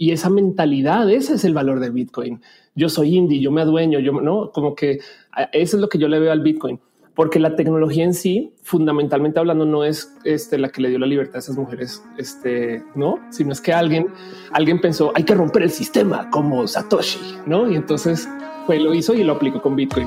Y esa mentalidad, ese es el valor de Bitcoin. Yo soy indie, yo me adueño, yo no, como que eso es lo que yo le veo al Bitcoin, porque la tecnología en sí, fundamentalmente hablando, no es este, la que le dio la libertad a esas mujeres, este, no, sino es que alguien, alguien pensó hay que romper el sistema como Satoshi, no? Y entonces fue, lo hizo y lo aplicó con Bitcoin.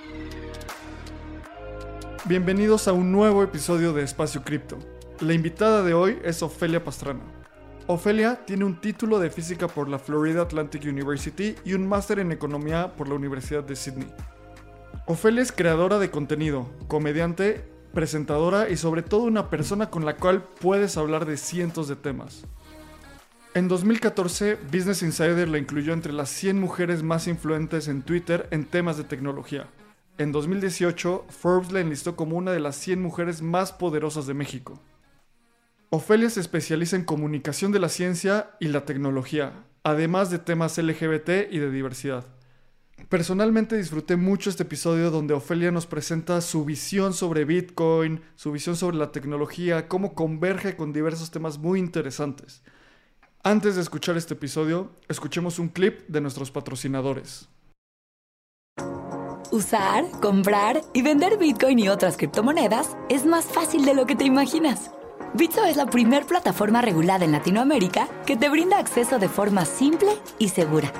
Bienvenidos a un nuevo episodio de Espacio Cripto. La invitada de hoy es Ofelia Pastrana. Ofelia tiene un título de física por la Florida Atlantic University y un máster en economía por la Universidad de Sydney. Ofelia es creadora de contenido, comediante, presentadora y sobre todo una persona con la cual puedes hablar de cientos de temas. En 2014, Business Insider la incluyó entre las 100 mujeres más influentes en Twitter en temas de tecnología. En 2018, Forbes la enlistó como una de las 100 mujeres más poderosas de México. Ofelia se especializa en comunicación de la ciencia y la tecnología, además de temas LGBT y de diversidad. Personalmente disfruté mucho este episodio donde Ofelia nos presenta su visión sobre Bitcoin, su visión sobre la tecnología, cómo converge con diversos temas muy interesantes. Antes de escuchar este episodio, escuchemos un clip de nuestros patrocinadores. Usar, comprar y vender Bitcoin y otras criptomonedas es más fácil de lo que te imaginas. Bitso es la primer plataforma regulada en Latinoamérica que te brinda acceso de forma simple y segura.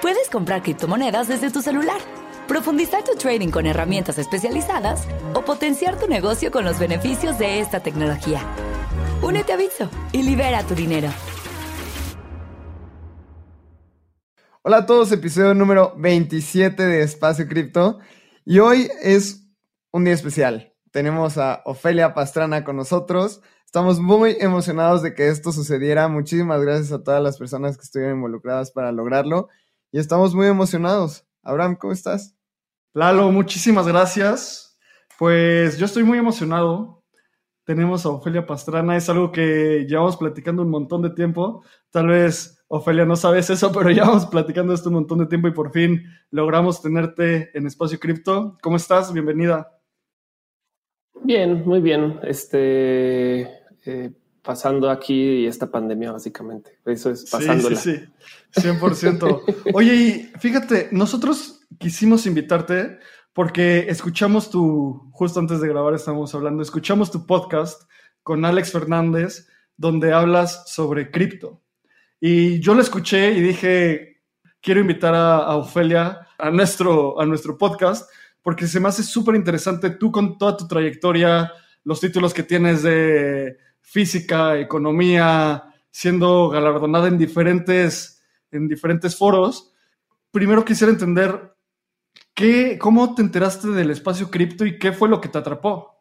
Puedes comprar criptomonedas desde tu celular, profundizar tu trading con herramientas especializadas o potenciar tu negocio con los beneficios de esta tecnología. Únete a Bitso y libera tu dinero. Hola a todos, episodio número 27 de Espacio Cripto. Y hoy es un día especial. Tenemos a Ofelia Pastrana con nosotros. Estamos muy emocionados de que esto sucediera. Muchísimas gracias a todas las personas que estuvieron involucradas para lograrlo. Y estamos muy emocionados. Abraham, ¿cómo estás? Lalo, muchísimas gracias. Pues yo estoy muy emocionado. Tenemos a Ofelia Pastrana. Es algo que llevamos platicando un montón de tiempo. Tal vez Ofelia, no sabes eso, pero ya vamos platicando esto un montón de tiempo y por fin logramos tenerte en Espacio Cripto. ¿Cómo estás? Bienvenida. Bien, muy bien. Este, eh, pasando aquí esta pandemia, básicamente. Eso es pasándola. Sí, sí, sí. 100%. Oye, y fíjate, nosotros quisimos invitarte porque escuchamos tu, justo antes de grabar estábamos hablando, escuchamos tu podcast con Alex Fernández, donde hablas sobre cripto. Y yo lo escuché y dije, quiero invitar a, Ofelia a nuestro, a nuestro podcast porque se me hace súper interesante tú con toda tu trayectoria, los títulos que tienes de física, economía, siendo galardonada en diferentes, en diferentes foros. Primero quisiera entender qué, cómo te enteraste del espacio cripto y qué fue lo que te atrapó.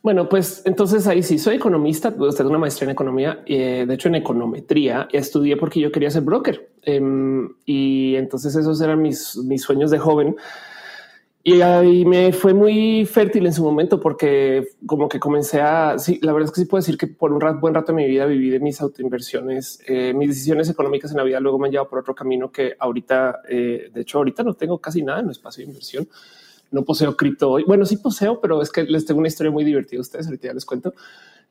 Bueno, pues entonces ahí sí soy economista, tengo una maestría en economía, eh, de hecho en econometría, estudié porque yo quería ser broker em, y entonces esos eran mis, mis sueños de joven. Y ahí me fue muy fértil en su momento porque como que comencé a, sí, la verdad es que sí puedo decir que por un buen rato de mi vida viví de mis autoinversiones, eh, mis decisiones económicas en la vida luego me han llevado por otro camino que ahorita, eh, de hecho ahorita no tengo casi nada en el espacio de inversión no poseo cripto hoy. Bueno, sí poseo, pero es que les tengo una historia muy divertida a ustedes. Ahorita ya les cuento.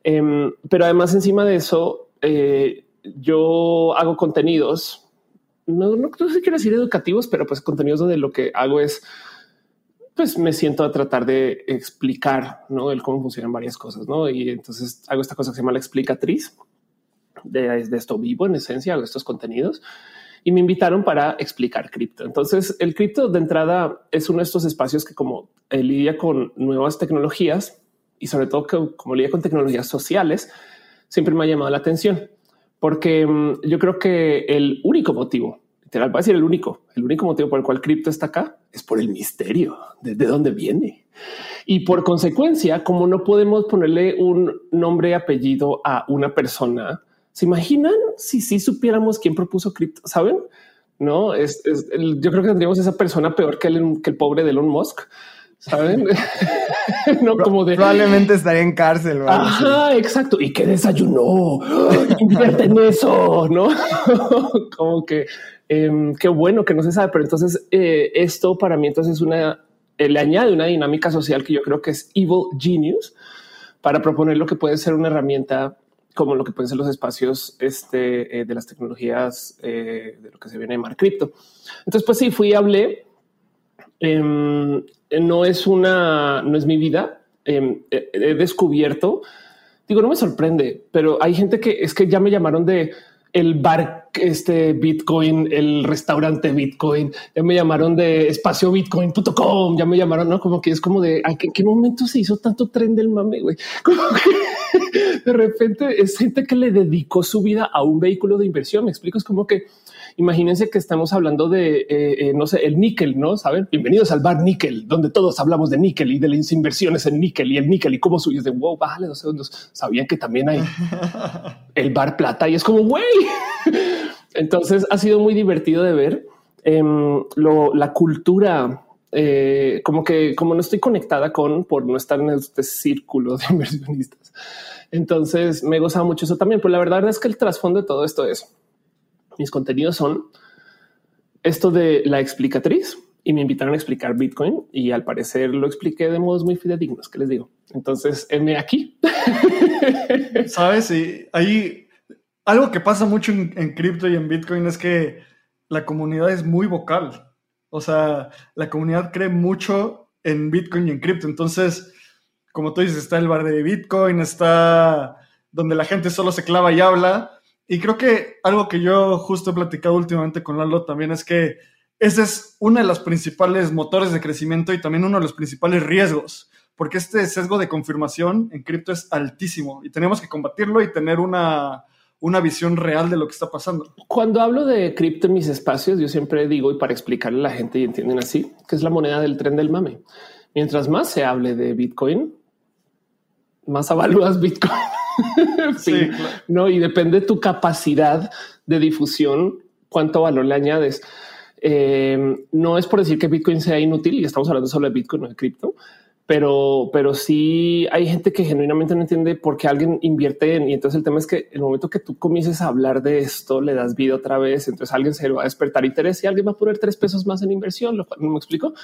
Em, pero además, encima de eso, eh, yo hago contenidos. No, no, no sé quiero decir educativos, pero pues contenidos donde lo que hago es pues me siento a tratar de explicar ¿no? el cómo funcionan varias cosas. ¿no? Y entonces hago esta cosa que se llama la explicatriz. De, de esto vivo en esencia, hago estos contenidos y me invitaron para explicar cripto. Entonces, el cripto de entrada es uno de estos espacios que como eh, lidia con nuevas tecnologías y sobre todo que como lidia con tecnologías sociales, siempre me ha llamado la atención porque mm, yo creo que el único motivo, literal, va a decir el único, el único motivo por el cual cripto está acá es por el misterio de, de dónde viene. Y por consecuencia, como no podemos ponerle un nombre y apellido a una persona, ¿Se imaginan si sí supiéramos quién propuso cripto? Saben, no es, yo creo que tendríamos esa persona peor que el, que el pobre de Elon Musk. Saben, no como de probablemente estaría en cárcel. Ajá, exacto. Y qué desayunó. Invierte en eso, no? como que em, qué bueno que no se sabe. Pero entonces, eh, esto para mí, entonces es una eh, le añade una dinámica social que yo creo que es evil genius para proponer lo que puede ser una herramienta como lo que pueden ser los espacios este, eh, de las tecnologías de lo que se viene a llamar cripto. Entonces, pues sí, fui y hablé. Em, no es una, no es mi vida. Em, he descubierto, digo, no me sorprende, pero hay gente que es que ya me llamaron de el bar este Bitcoin, el restaurante Bitcoin, ya me llamaron de espacio bitcoin.com, ya me llamaron, no como que es como de ¿en qué momento se hizo tanto tren del mame, güey? Como que de repente es gente que le dedicó su vida a un vehículo de inversión. Me explico, es como que imagínense que estamos hablando de, eh, eh, no sé, el níquel, ¿no? Saben, bienvenidos al bar níquel, donde todos hablamos de níquel y de las inversiones en níquel y el níquel y cómo suyes de wow, bájale dos segundos. Sabían que también hay el bar plata y es como, güey. Entonces ha sido muy divertido de ver em, la cultura eh, como que como no estoy conectada con por no estar en este círculo de inversionistas. Entonces me gozaba mucho eso también, pero la verdad es que el trasfondo de todo esto es mis contenidos son esto de la explicatriz y me invitaron a explicar Bitcoin y al parecer lo expliqué de modos muy fidedignos, que les digo. Entonces, me aquí. Sabes, y ahí algo que pasa mucho en, cripto y en Bitcoin es que la comunidad es muy vocal. O sea, la comunidad cree mucho en Bitcoin y en cripto. Entonces, como tú dices, está el bar de Bitcoin, está donde la gente solo se clava y habla, y creo que algo que yo justo he platicado últimamente con Lalo también es que ese es uno de los principales motores de crecimiento y también uno de los principales riesgos, porque este sesgo de confirmación en cripto es altísimo y tenemos que combatirlo y tener una, una visión real de lo que está pasando. Cuando hablo de cripto en mis espacios, yo siempre digo, y para explicarle a la gente y entienden así, que es la moneda del tren del mame. Mientras más se hable de Bitcoin, más avalúas Bitcoin. sí, no, y depende de tu capacidad de difusión, cuánto valor le añades. Eh, no es por decir que Bitcoin sea inútil y estamos hablando solo de Bitcoin, no de cripto, pero, pero sí hay gente que genuinamente no entiende por qué alguien invierte en. Y entonces el tema es que el momento que tú comiences a hablar de esto, le das vida otra vez. Entonces alguien se va a despertar interés y alguien va a poner tres pesos más en inversión, lo cual no me explico.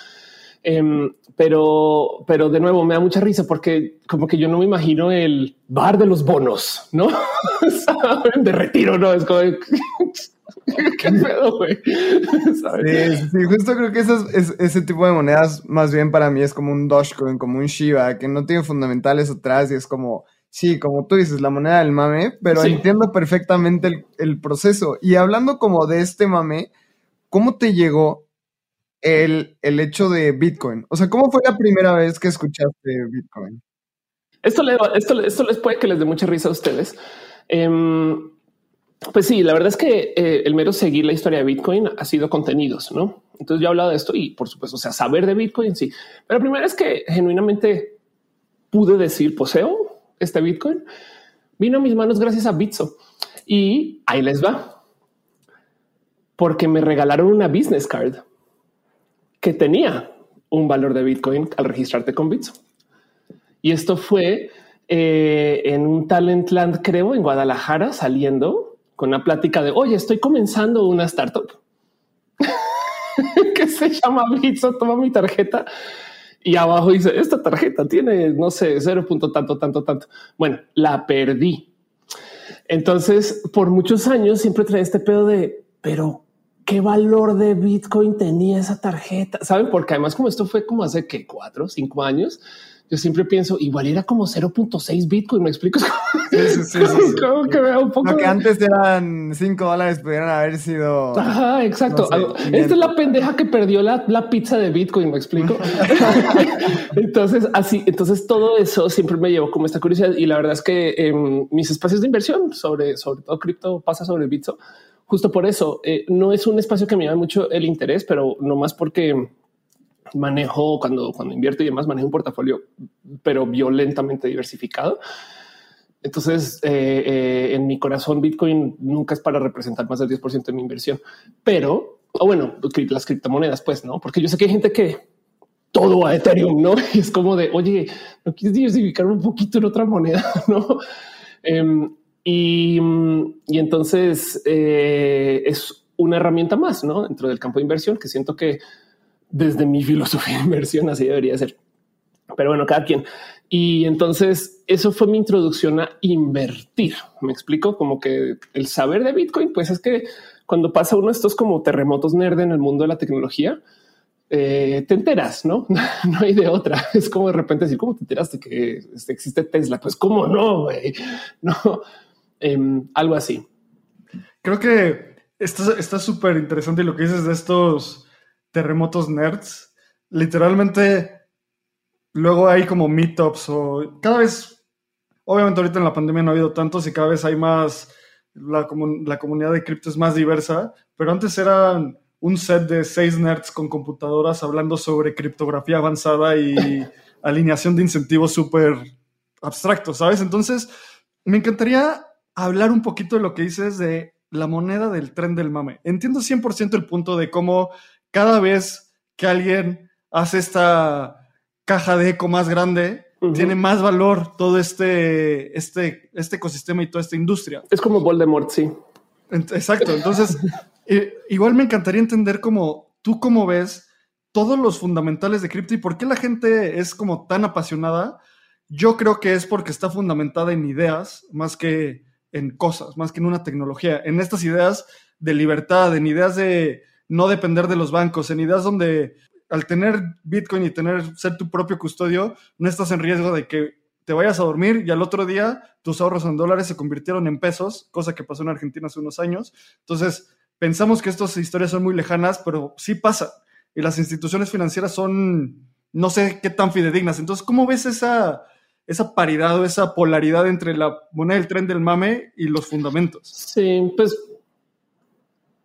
Em, pero, pero de nuevo me da mucha risa porque como que yo no me imagino el bar de los bonos, no de retiro, no es como qué pedo, güey. Sí, justo creo que ese tipo de monedas más bien para mí es como un Dogecoin, como un Shiba, que no tiene fundamentales atrás y es como, sí, como tú dices, la moneda del mame, pero entiendo perfectamente el, el proceso. Y hablando como de este mame, ¿cómo te llegó el, hecho de Bitcoin? O sea, ¿cómo fue la primera vez que escuchaste Bitcoin? Esto, esto, esto les puede que les dé mucha risa a ustedes. Em, pues sí, la verdad es que eh, el mero seguir la historia de Bitcoin ha sido contenidos, ¿no? Entonces yo he hablado de esto y por supuesto, o sea, saber de Bitcoin, sí. Pero la primera es que genuinamente pude decir poseo este Bitcoin. Vino a mis manos gracias a Bitso y ahí les va. Porque me regalaron una business card que tenía un valor de Bitcoin al registrarte con Bitso. Y esto fue eh, en un Talentland, creo, en Guadalajara, saliendo con una plática de, oye, estoy comenzando una startup que se llama Bitso, toma mi tarjeta. Y abajo dice, esta tarjeta tiene, no sé, cero punto tanto, tanto, tanto. Bueno, la perdí. Entonces, por muchos años siempre trae este pedo de, pero qué valor de Bitcoin tenía esa tarjeta. Saben, porque además, como esto fue como hace que cuatro, cinco años, yo siempre pienso igual era como 0.6 Bitcoin. Me explico. Sí, sí, sí, como, que veo un poco. Lo que antes eran 5 dólares pudieran haber sido. Ajá, exacto. Esta es la pendeja que perdió la, la pizza de Bitcoin. Me explico. entonces, así, entonces todo eso siempre me llevó como esta curiosidad. Y la verdad es que em, mis espacios de inversión sobre, sobre todo cripto pasa sobre Bitso justo por eso eh, no es un espacio que me llama mucho el interés, pero no más porque manejo cuando, cuando invierto y demás, manejo un portafolio, pero violentamente diversificado. Entonces, eh, eh, en mi corazón, Bitcoin nunca es para representar más del 10% de mi inversión, pero o bueno, las criptomonedas, pues no, porque yo sé que hay gente que todo a Ethereum, no es como de oye, no quieres diversificar un poquito en otra moneda, no? Em, y, y, entonces eh, es una herramienta más ¿no? dentro del campo de inversión que siento que desde mi filosofía de inversión así debería ser. Pero bueno, cada quien. Y entonces eso fue mi introducción a invertir. Me explico como que el saber de Bitcoin, pues es que cuando pasa uno de estos como terremotos nerd en el mundo de la tecnología, eh, te enteras, no? no hay de otra. Es como de repente decir, ¿cómo te enteraste que este, existe Tesla? Pues cómo no, no, em, algo así. Creo que está súper interesante lo que dices de estos terremotos nerds. Literalmente luego hay como meetups o cada vez, obviamente ahorita en la pandemia no ha habido tantos y cada vez hay más, la, la comunidad de cripto es más diversa, pero antes eran un set de seis nerds con computadoras hablando sobre criptografía avanzada y alineación de incentivos súper abstractos, ¿sabes? Entonces, me encantaría hablar un poquito de lo que dices de la moneda del tren del mame. Entiendo 100% el punto de cómo cada vez que alguien hace esta caja de eco más grande, tiene más valor todo este, este, este ecosistema y toda esta industria. Es como Voldemort, sí. Exacto. Entonces, eh, igual me encantaría entender cómo tú cómo ves todos los fundamentales de cripto y por qué la gente es como tan apasionada. Yo creo que es porque está fundamentada en ideas más que en cosas, más que en una tecnología, en estas ideas de libertad, en ideas de no depender de los bancos, en ideas donde al tener Bitcoin y tener ser tu propio custodio, no estás en riesgo de que te vayas a dormir y al otro día tus ahorros en dólares se convirtieron en pesos, cosa que pasó en Argentina hace unos años. Entonces, pensamos que estas historias son muy lejanas, pero sí pasa. Y las instituciones financieras son, no sé qué tan fidedignas. Entonces, ¿cómo ves esa, esa paridad o esa polaridad entre la moneda del tren del mame y los fundamentos? Sí, pues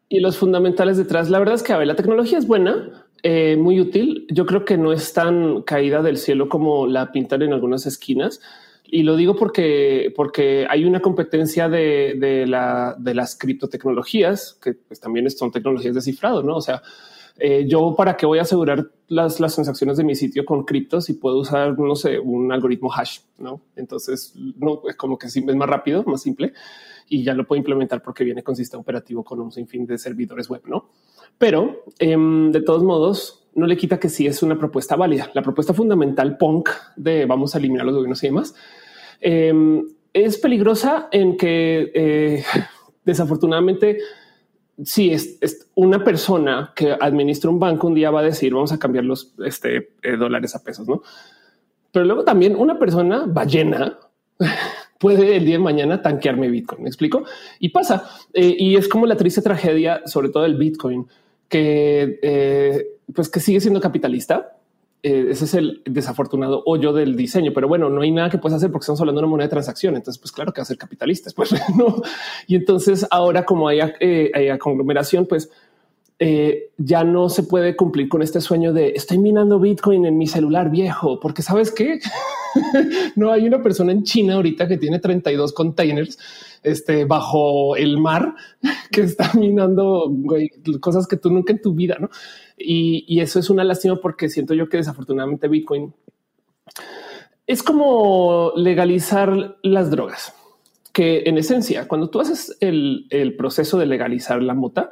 y los fundamentales detrás. La verdad es que a ver, la tecnología es buena, eh, muy útil. Yo creo que no es tan caída del cielo como la pintan en algunas esquinas. Y lo digo porque, porque hay una competencia de, de, la, de las criptotecnologías, que pues, también son tecnologías de cifrado, ¿no? O sea, eh, yo para qué voy a asegurar las, transacciones de mi sitio con criptos y puedo usar, no sé, un algoritmo hash, ¿no? Entonces, no, es como que es más rápido, más simple y ya lo puedo implementar porque viene con sistema operativo con un sinfín de servidores web, ¿no? Pero em, de todos modos, no le quita que sí es una propuesta válida. La propuesta fundamental punk de vamos a eliminar los gobiernos y demás em, es peligrosa en que eh, desafortunadamente si es, una persona que administra un banco un día va a decir vamos a cambiar los este, eh, dólares a pesos, no? Pero luego también una persona ballena puede el día de mañana tanquearme Bitcoin. Me explico y pasa. Eh, y es como la triste tragedia, sobre todo el Bitcoin, que eh, pues que sigue siendo capitalista. Eh, ese es el desafortunado hoyo del diseño, pero bueno, no hay nada que puedas hacer porque estamos hablando de una moneda de transacción. Entonces, pues claro que va a ser capitalista. Pues no. Y entonces ahora como hay, hay conglomeración, pues eh, ya no se puede cumplir con este sueño de estoy minando Bitcoin en mi celular viejo, porque sabes que no hay una persona en China ahorita que tiene 32 containers este, bajo el mar que está minando cosas que tú nunca en tu vida, ¿no? Y, eso es una lástima porque siento yo que desafortunadamente Bitcoin es como legalizar las drogas, que en esencia, cuando tú haces el, el proceso de legalizar la mota,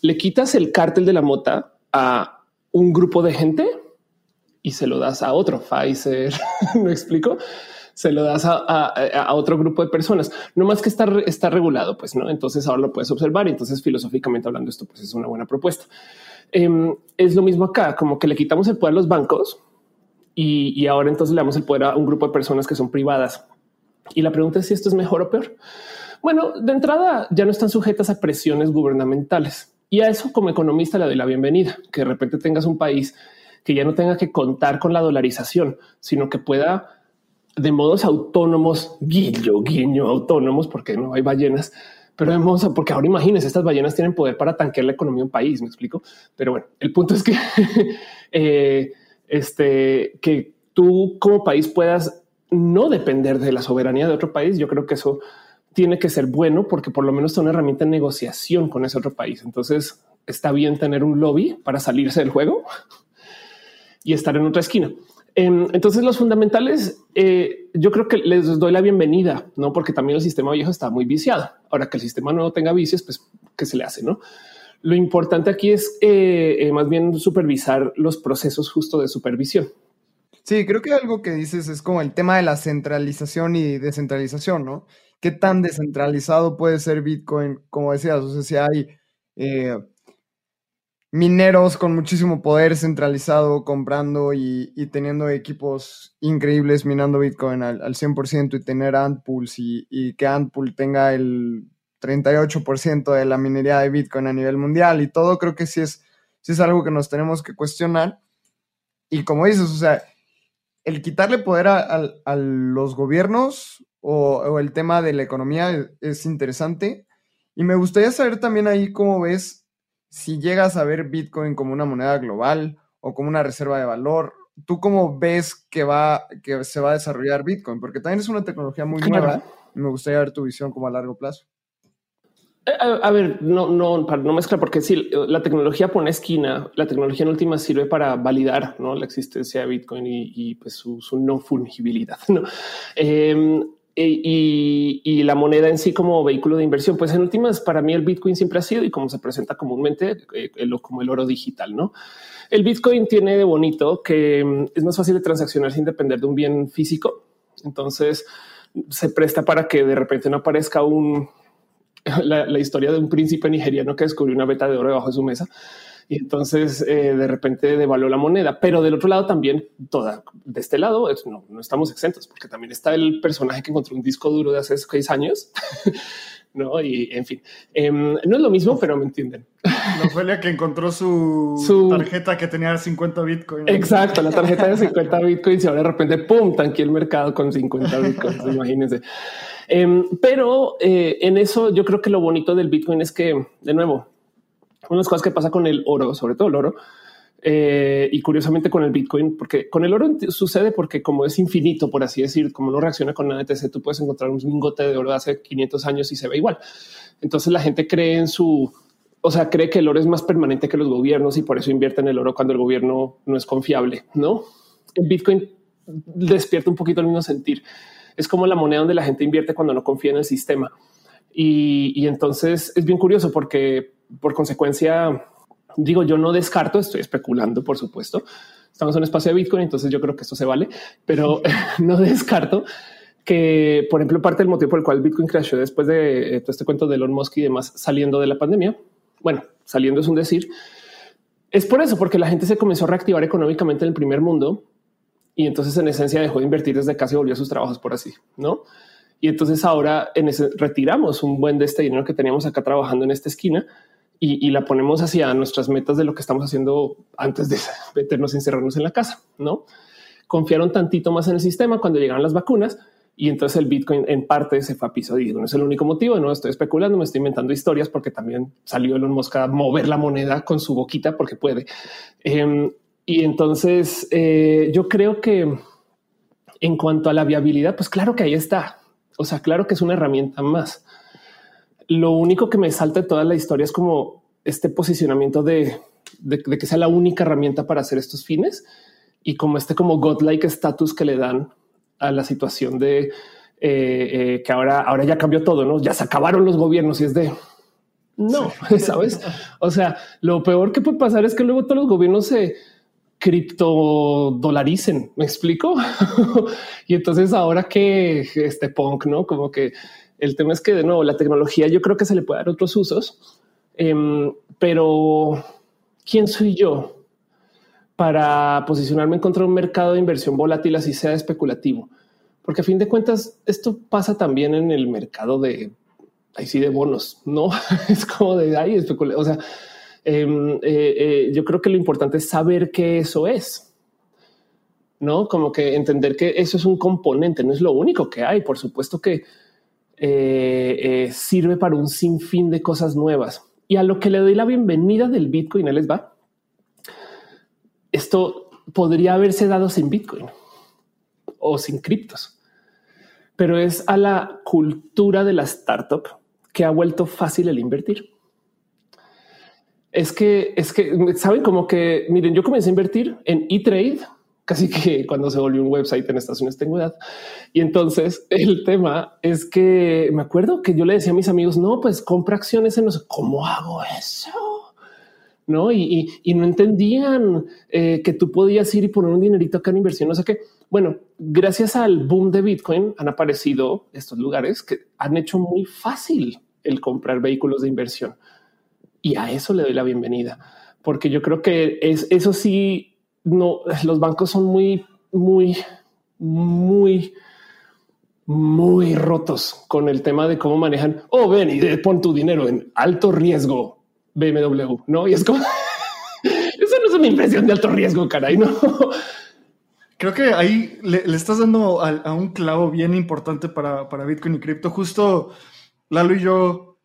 le quitas el cártel de la mota a un grupo de gente y se lo das a otro Pfizer. ¿Me explico? Se lo das a, otro grupo de personas. No más que está regulado, pues no. Entonces ahora lo puedes observar. Y entonces, filosóficamente hablando, esto pues es una buena propuesta. Em, es lo mismo acá, como que le quitamos el poder a los bancos y, y ahora entonces le damos el poder a un grupo de personas que son privadas. Y la pregunta es si esto es mejor o peor. Bueno, de entrada ya no están sujetas a presiones gubernamentales. Y a eso como economista le doy la bienvenida, que de repente tengas un país que ya no tenga que contar con la dolarización, sino que pueda de modos autónomos, guillo, guiño, autónomos, porque no hay ballenas, pero vemos porque ahora imagínense, estas ballenas tienen poder para tanquear la economía de un país, me explico. Pero bueno, el punto es que eh, este, que tú como país puedas no depender de la soberanía de otro país. Yo creo que eso tiene que ser bueno porque por lo menos es una herramienta de negociación con ese otro país. Entonces, está bien tener un lobby para salirse del juego y estar en otra esquina. Em, entonces los fundamentales, eh, yo creo que les doy la bienvenida, no porque también el sistema viejo está muy viciado. Ahora que el sistema nuevo tenga vicios, pues qué se le hace, no? Lo importante aquí es eh, eh, más bien supervisar los procesos justo de supervisión. Sí, creo que algo que dices es como el tema de la centralización y descentralización, ¿no? ¿Qué tan descentralizado puede ser Bitcoin? Como decías, o sea, si hay mineros con muchísimo poder centralizado comprando y, teniendo equipos increíbles minando Bitcoin al, 100% y tener Antpools y, y que Antpool tenga el 38% de la minería de Bitcoin a nivel mundial y todo, creo que sí es, sí es algo que nos tenemos que cuestionar. Y como dices, o sea, el quitarle poder a, los gobiernos o, o, el tema de la economía es interesante. Y me gustaría saber también ahí cómo ves si llegas a ver Bitcoin como una moneda global o como una reserva de valor, ¿tú cómo ves que, va, que se va a desarrollar Bitcoin? Porque también es una tecnología muy nueva y me gustaría ver tu visión como a largo plazo. Eh, a, ver, no, no, no mezcla, porque sí, la tecnología pone esquina, la tecnología en última sirve para validar ¿no? la existencia de Bitcoin y, pues su, no fungibilidad. ¿no? Em, y, la moneda en sí como vehículo de inversión, pues en últimas, para mí el Bitcoin siempre ha sido y como se presenta comúnmente eh, como el oro digital, ¿no? El Bitcoin tiene de bonito que mm, es más fácil de transaccionar sin depender de un bien físico. Entonces se presta para que de repente no aparezca un la, la historia de un príncipe nigeriano que descubrió una beta de oro debajo de su mesa y entonces eh, de repente devaluó la moneda. Pero del otro lado también, toda de este lado no, no estamos exentos, porque también está el personaje que encontró un disco duro de hace seis años. no, y en fin, em, no es lo mismo, pero me entienden. La que encontró su, tarjeta que tenía 50 bitcoins. Exacto, la tarjeta de 50 bitcoins y ahora de repente pum, tanque el mercado con 50 bitcoins. imagínense. Em, pero eh, en eso yo creo que lo bonito del bitcoin es que, de nuevo, unas cosas que pasa con el oro, sobre todo el oro, eh, y curiosamente con el Bitcoin, porque con el oro sucede porque como es infinito, por así decir, como no reacciona con nada, etc., tú puedes encontrar un lingote de oro de hace 500 años y se ve igual. Entonces la gente cree en su, o sea, cree que el oro es más permanente que los gobiernos y por eso invierte en el oro cuando el gobierno no es confiable, ¿no? El Bitcoin despierta un poquito el mismo sentir. Es como la moneda donde la gente invierte cuando no confía en el sistema. Y, y entonces es bien curioso porque por consecuencia, digo, yo no descarto, estoy especulando, por supuesto. Estamos en un espacio de Bitcoin, entonces yo creo que esto se vale, pero no descarto que, por ejemplo, parte del motivo por el cual Bitcoin creció después de eh, todo este cuento de Elon Musk y demás saliendo de la pandemia, bueno, saliendo es un decir, es por eso, porque la gente se comenzó a reactivar económicamente en el primer mundo y entonces en esencia dejó de invertir desde casi volvió a sus trabajos por así, ¿no? Y entonces ahora en ese, retiramos un buen de este dinero que teníamos acá trabajando en esta esquina y, la ponemos hacia nuestras metas de lo que estamos haciendo antes de meternos, encerrarnos en la casa, ¿no? Confiaron tantito más en el sistema cuando llegaron las vacunas y entonces el Bitcoin en parte se fue a piso. Y no es el único motivo, no estoy especulando, me estoy inventando historias porque también salió Elon Musk a mover la moneda con su boquita porque puede. Em, y entonces eh, yo creo que en cuanto a la viabilidad, pues claro que ahí está. O sea, claro que es una herramienta más. Lo único que me salta de toda la historia es como este posicionamiento de, que sea la única herramienta para hacer estos fines y como este como godlike status que le dan a la situación de eh, eh, que ahora, ahora ya cambió todo, no? Ya se acabaron los gobiernos y es de no, sabes? O sea, lo peor que puede pasar es que luego todos los gobiernos se criptodolaricen. Me explico. y entonces ahora que este punk, no como que el tema es que de nuevo la tecnología yo creo que se le puede dar otros usos, em, pero ¿quién soy yo para posicionarme en contra de un mercado de inversión volátil así sea especulativo? Porque a fin de cuentas esto pasa también en el mercado de ahí sí de bonos, no es como de ahí especulativo. O sea, em, eh, eh, yo creo que lo importante es saber qué eso es. No como que entender que eso es un componente, no es lo único que hay. Por supuesto que eh, eh, sirve para un sinfín de cosas nuevas. Y a lo que le doy la bienvenida del Bitcoin, les va. Esto podría haberse dado sin Bitcoin o sin criptos, pero es a la cultura de la startup que ha vuelto fácil el invertir. Es que, es que, saben como que, miren, yo comencé a invertir en E-Trade casi que cuando se volvió un website en Estados Unidos tengo edad. Y entonces el tema es que me acuerdo que yo le decía a mis amigos, no, pues compra acciones en no sé cómo hago eso. No, y, no entendían eh, que tú podías ir y poner un dinerito acá en inversión. No sé qué. Bueno, gracias al boom de Bitcoin han aparecido estos lugares que han hecho muy fácil el comprar vehículos de inversión. Y a eso le doy la bienvenida, porque yo creo que es eso sí no, los bancos son muy, muy, muy, muy rotos con el tema de cómo manejan. Oh, ven y pon tu dinero en alto riesgo BMW, no? Y es como eso no es una impresión de alto riesgo, caray, no? Creo que ahí le, estás dando a, un clavo bien importante para, para Bitcoin y cripto. Justo Lalo y yo,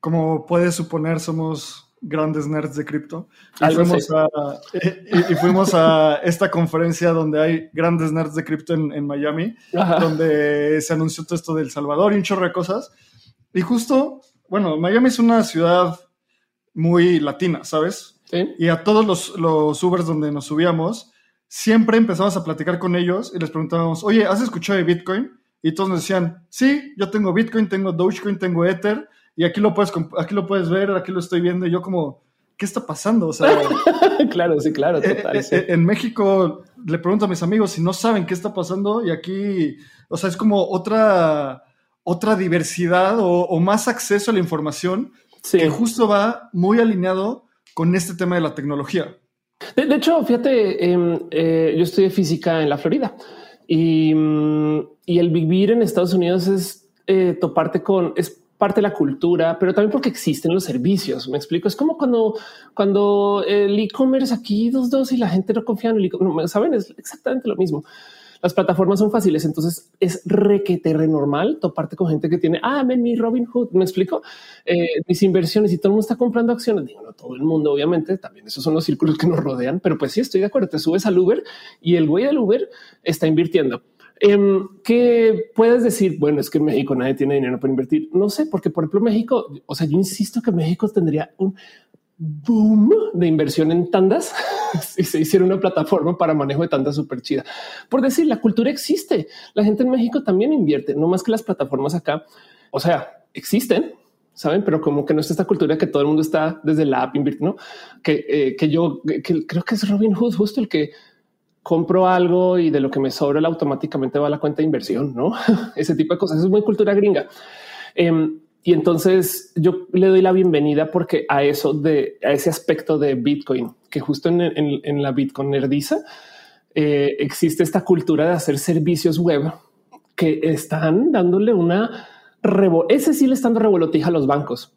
como puedes suponer, somos grandes nerds de cripto. Y, fuimos a, y, fuimos a esta conferencia donde hay grandes nerds de cripto en, Miami, donde se anunció todo esto del Salvador y un chorro de cosas. Y justo, bueno, Miami es una ciudad muy latina, ¿sabes? Y a todos los, los Ubers donde nos subíamos, siempre empezamos a platicar con ellos y les preguntábamos, oye, ¿has escuchado de Bitcoin? Y todos nos decían, sí, yo tengo Bitcoin, tengo Dogecoin, tengo Ether y aquí lo puedes, aquí lo puedes ver, aquí lo estoy viendo, y yo como, ¿qué está pasando? O sea, claro, sí, claro, eh, total. Eh, eh, en México le pregunto a mis amigos si no saben qué está pasando, y aquí, o sea, es como otra, otra diversidad o, más acceso a la información que justo va muy alineado con este tema de la tecnología. De, hecho, fíjate, em, yo estudié física en la Florida y, mm, y el vivir en Estados Unidos es toparte con, es parte de la cultura, pero también porque existen los servicios. Me explico. Es como cuando, cuando el e-commerce aquí dos, dos y la gente no confía en el e-commerce. Saben, es exactamente lo mismo. Las plataformas son fáciles, entonces es requete normal toparte con gente que tiene, ah, ven mi Robin Hood, me explico, eh, mis inversiones y todo el mundo está comprando acciones. Digo, no todo el mundo, obviamente, también esos son los círculos que nos rodean, pero pues sí, estoy de acuerdo. Te subes al Uber y el güey del Uber está invirtiendo ¿Qué puedes decir? Bueno, es que en México nadie tiene dinero para invertir. No sé, porque por ejemplo México, o sea, yo insisto que México tendría un boom de inversión en tandas si se hiciera una plataforma para manejo de tandas súper chida. Por decir, la cultura existe. La gente en México también invierte, no más que las plataformas acá. O sea, existen, saben, pero como que no está esta cultura que todo el mundo está desde la app invirtiendo, que, eh, que yo que creo que es Robin Hood justo el que compro algo y de lo que me sobra automáticamente va a la cuenta de inversión, ¿no? Ese tipo de cosas. es muy cultura gringa. Em, y entonces yo le doy la bienvenida porque a eso de a ese aspecto de Bitcoin, que justo en, la Bitcoin nerdiza eh, existe esta cultura de hacer servicios web que están dándole una ese sí le están revolotija a los bancos.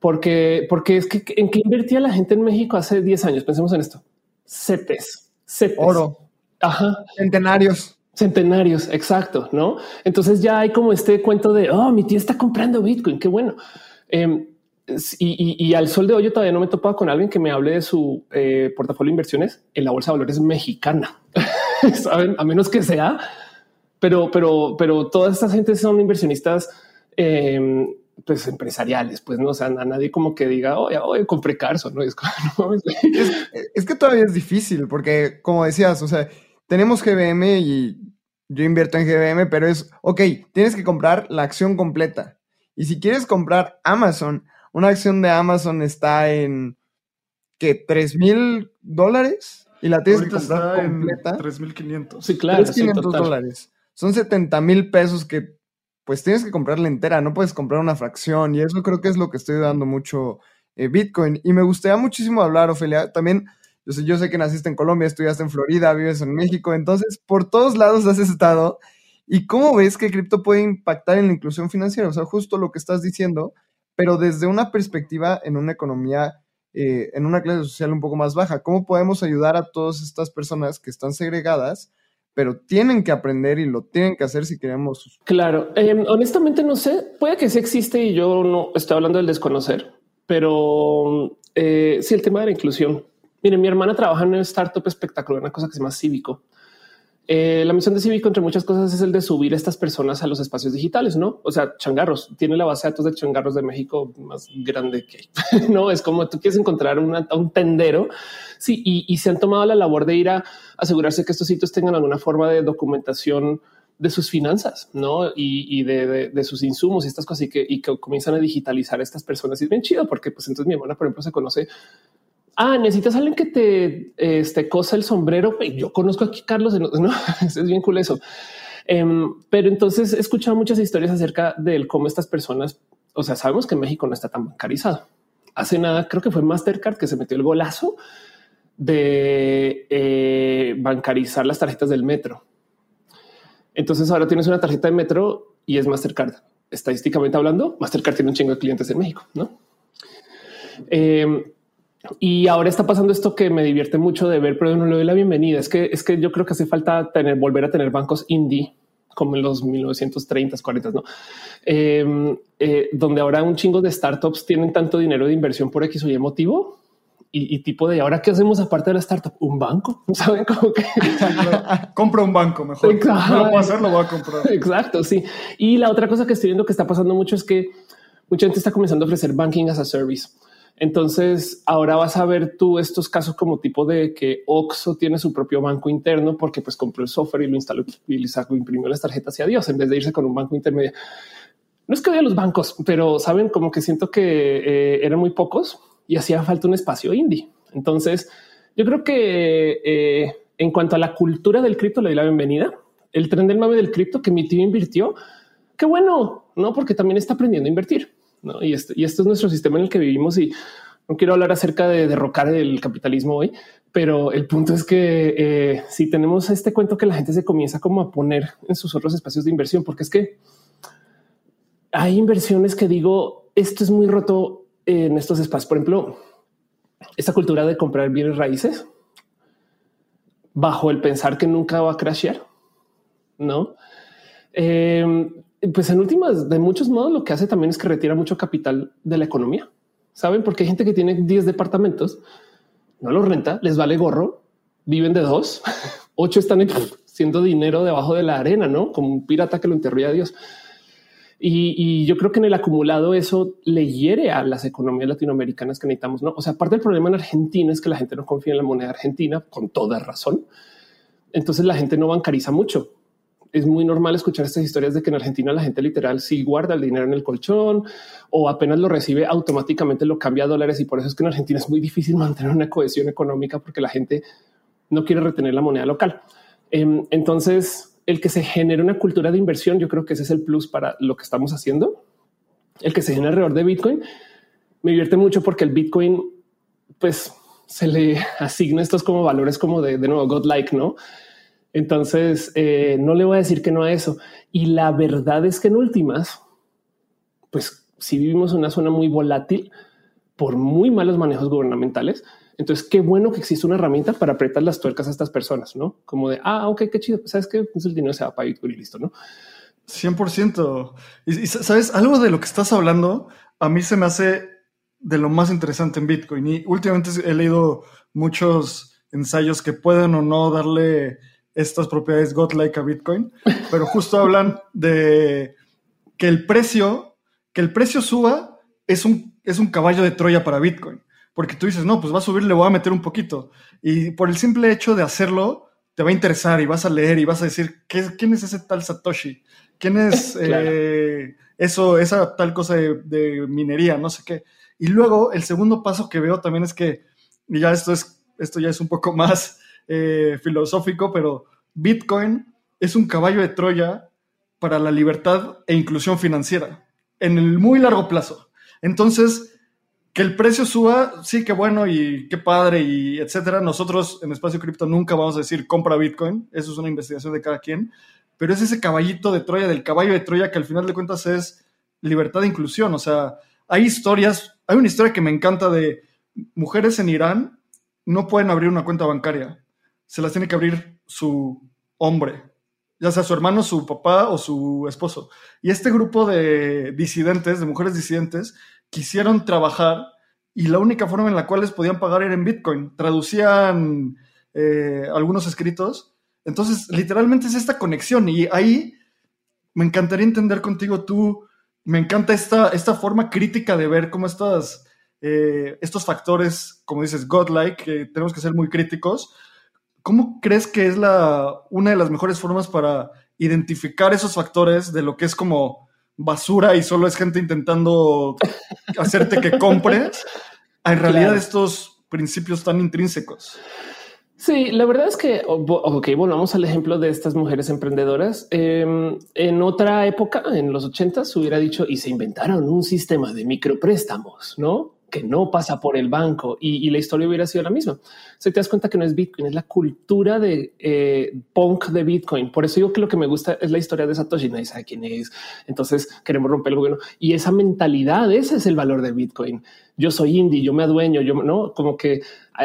Porque, porque es que en qué invertía la gente en México hace 10 años. Pensemos en esto. CETES, Oro. Ajá. Centenarios. Centenarios, exacto, ¿no? Entonces ya hay como este cuento de, oh, mi tía está comprando Bitcoin, qué bueno. Em, y, al sol de hoy yo todavía no me he topado con alguien que me hable de su eh, portafolio de inversiones en la bolsa de valores mexicana, saben, a menos que sea, pero, pero, pero todas estas gentes son inversionistas eh, pues empresariales, pues no, o sea, a nadie como que diga, oye, oye, compré Carso, ¿no? Es, es, que todavía es difícil, porque como decías, o sea, tenemos GBM y yo invierto en GBM, pero es, ok, tienes que comprar la acción completa. Y si quieres comprar Amazon, una acción de Amazon está en, ¿qué? ¿3 mil dólares? Y la tienes que comprar completa. 3.500. Sí, claro. 3.500 dólares. Son 70 mil pesos que pues tienes que comprarla entera, no puedes comprar una fracción y eso creo que es lo que estoy dando mucho eh, Bitcoin. Y me gustaría muchísimo hablar, Ofelia, también, yo sé, yo sé que naciste en Colombia, estudiaste en Florida, vives en México, entonces por todos lados has estado. ¿Y cómo ves que cripto puede impactar en la inclusión financiera? O sea, justo lo que estás diciendo, pero desde una perspectiva en una economía, eh, en una clase social un poco más baja. ¿Cómo podemos ayudar a todas estas personas que están segregadas? Pero tienen que aprender y lo tienen que hacer si queremos. Claro, em, honestamente no sé, puede que sí existe y yo no estoy hablando del desconocer, pero eh, sí el tema de la inclusión. Miren, mi hermana trabaja en una startup espectacular, una cosa que se llama Cívico. Eh, la misión de Cívico, entre muchas cosas, es el de subir a estas personas a los espacios digitales, ¿no? O sea, Changarros tiene la base de datos de Changarros de México más grande que no es como tú quieres encontrar un tendero. Sí, y, se han tomado la labor de ir a asegurarse que estos sitios tengan alguna forma de documentación de sus finanzas, no? Y, de, sus insumos y estas cosas y que, y comienzan a digitalizar a estas personas. Y es bien chido porque, pues, entonces mi hermana, por ejemplo, se conoce ah, necesitas alguien que te este, cosa el sombrero. Yo conozco aquí Carlos, no, es bien cool eso. Em, pero entonces he escuchado muchas historias acerca de cómo estas personas, o sea, sabemos que México no está tan bancarizado. Hace nada, creo que fue Mastercard que se metió el golazo de eh, bancarizar las tarjetas del metro. Entonces ahora tienes una tarjeta de metro y es Mastercard. Estadísticamente hablando, Mastercard tiene un chingo de clientes en México, ¿no? Eh, y ahora está pasando esto que me divierte mucho de ver, pero no le doy la bienvenida. Es que es que yo creo que hace falta tener, volver a tener bancos indie como en los 1930s, 40, no? Em, eh, donde ahora un chingo de startups tienen tanto dinero de inversión por X o Y motivo y, tipo de ahora qué hacemos aparte de la startup? Un banco, saben cómo que compra un banco mejor. Exacto. No lo puedo hacer, lo voy a comprar. Exacto. Sí. Y la otra cosa que estoy viendo que está pasando mucho es que mucha gente está comenzando a ofrecer banking as a service. Entonces, ahora vas a ver tú estos casos como tipo de que Oxo tiene su propio banco interno porque pues compró el software y lo instaló y le sacó, imprimió las tarjetas y adiós en vez de irse con un banco intermedio. No es que odia los bancos, pero saben como que siento que eh, eran muy pocos y hacía falta un espacio indie. Entonces, yo creo que eh, en cuanto a la cultura del cripto, le doy la bienvenida. El tren del mame del cripto que mi tío invirtió, qué bueno, no? Porque también está aprendiendo a invertir. Y, este, y este es nuestro sistema en el que vivimos y no quiero hablar acerca de derrocar el capitalismo hoy, pero el punto es que eh, si tenemos este cuento que la gente se comienza como a poner en sus otros espacios de inversión, porque es que hay inversiones que digo, esto es muy roto en estos espacios. Por ejemplo, esta cultura de comprar bienes raíces bajo el pensar que nunca va a crashear, no? Eh, pues en últimas, de muchos modos, lo que hace también es que retira mucho capital de la economía. Saben, porque hay gente que tiene 10 departamentos, no los renta, les vale gorro, viven de dos, ocho están siendo dinero debajo de la arena, no como un pirata que lo enterría a Dios. Y, yo creo que en el acumulado eso le hiere a las economías latinoamericanas que necesitamos. No, o sea, aparte del problema en Argentina es que la gente no confía en la moneda argentina con toda razón. Entonces la gente no bancariza mucho es muy normal escuchar estas historias de que en Argentina la gente literal sí guarda el dinero en el colchón o apenas lo recibe automáticamente lo cambia a dólares y por eso es que en Argentina es muy difícil mantener una cohesión económica porque la gente no quiere retener la moneda local. Em, entonces, el que se genere una cultura de inversión, yo creo que ese es el plus para lo que estamos haciendo. El que se genere alrededor de Bitcoin me divierte mucho porque el Bitcoin, pues se le asigna estos como valores como de, de nuevo godlike, no? Entonces, eh, no le voy a decir que no a eso. Y la verdad es que en últimas, pues si vivimos en una zona muy volátil por muy malos manejos gubernamentales, entonces qué bueno que existe una herramienta para apretar las tuercas a estas personas, ¿no? Como de, ah, ok, qué chido, sabes que pues el dinero se va para Bitcoin y listo, ¿no? 100%. Y, y sabes, algo de lo que estás hablando, a mí se me hace de lo más interesante en Bitcoin. Y últimamente he leído muchos ensayos que pueden o no darle estas propiedades godlike a Bitcoin, pero justo hablan de que el precio, que el precio suba es un, es un caballo de Troya para Bitcoin. Porque tú dices, no, pues va a subir, le voy a meter un poquito. Y por el simple hecho de hacerlo, te va a interesar y vas a leer y vas a decir, ¿quién es ese tal Satoshi? ¿Quién es eh, eso, esa tal cosa de, de, minería? No sé qué. Y luego el segundo paso que veo también es que, y ya esto es, esto ya es un poco más eh, filosófico, pero Bitcoin es un caballo de Troya para la libertad e inclusión financiera en el muy largo plazo. Entonces, que el precio suba, sí, qué bueno y qué padre y etcétera. Nosotros en Espacio Cripto nunca vamos a decir compra Bitcoin, eso es una investigación de cada quien, pero es ese caballito de Troya, del caballo de Troya, que al final de cuentas es libertad e inclusión. O sea, hay historias, hay una historia que me encanta de mujeres en Irán no pueden abrir una cuenta bancaria se las tiene que abrir su hombre, ya sea su hermano, su papá o su esposo. Y este grupo de disidentes, de mujeres disidentes, quisieron trabajar y la única forma en la cual les podían pagar era en Bitcoin. Traducían eh, algunos escritos Entonces, literalmente es esta conexión y ahí me encantaría entender contigo tú, me encanta esta, esta forma crítica de ver cómo estas, eh, estos factores, como dices, godlike, que tenemos que ser muy críticos. ¿Cómo crees que es la, una de las mejores formas para identificar esos factores de lo que es como basura y solo es gente intentando hacerte que compres, en realidad estos principios tan intrínsecos? Sí, la verdad es que, ok, volvamos al ejemplo de estas mujeres emprendedoras. Em, en otra época, en los 80, se hubiera dicho y se inventaron un sistema de micropréstamos, ¿no? Que no pasa por el banco y, la historia hubiera sido la misma. Si te das cuenta que no es Bitcoin, es la cultura de eh, punk de Bitcoin. Por eso digo que lo que me gusta es la historia de Satoshi. Nadie sabe quién es. Entonces queremos romper el gobierno y esa mentalidad, ese es el valor de Bitcoin. Yo soy indie, yo me adueño, yo no como que